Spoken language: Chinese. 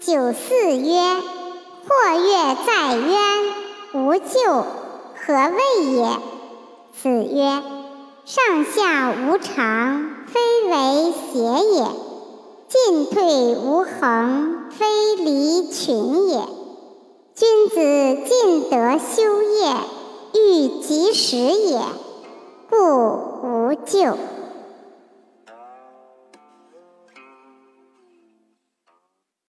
九四曰：或跃在渊，无咎，何谓也？子曰：上下无常，非为邪也；进退无恒，非离群也。君子尽德修业，欲及时也，故无咎。